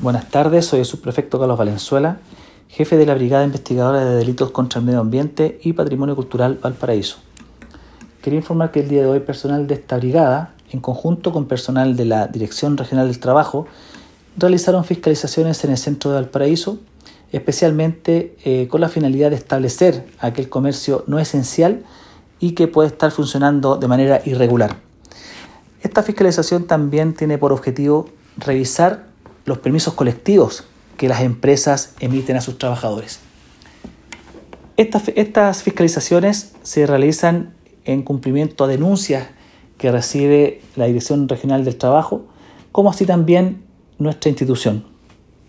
Buenas tardes, soy el subprefecto Carlos Valenzuela, jefe de la Brigada Investigadora de Delitos contra el Medio Ambiente y Patrimonio Cultural Valparaíso. Quería informar que el día de hoy personal de esta brigada, en conjunto con personal de la Dirección Regional del Trabajo, realizaron fiscalizaciones en el centro de Valparaíso, especialmente eh, con la finalidad de establecer aquel comercio no esencial y que puede estar funcionando de manera irregular. Esta fiscalización también tiene por objetivo revisar los permisos colectivos que las empresas emiten a sus trabajadores. Estas, estas fiscalizaciones se realizan en cumplimiento a denuncias que recibe la Dirección Regional del Trabajo, como así también nuestra institución.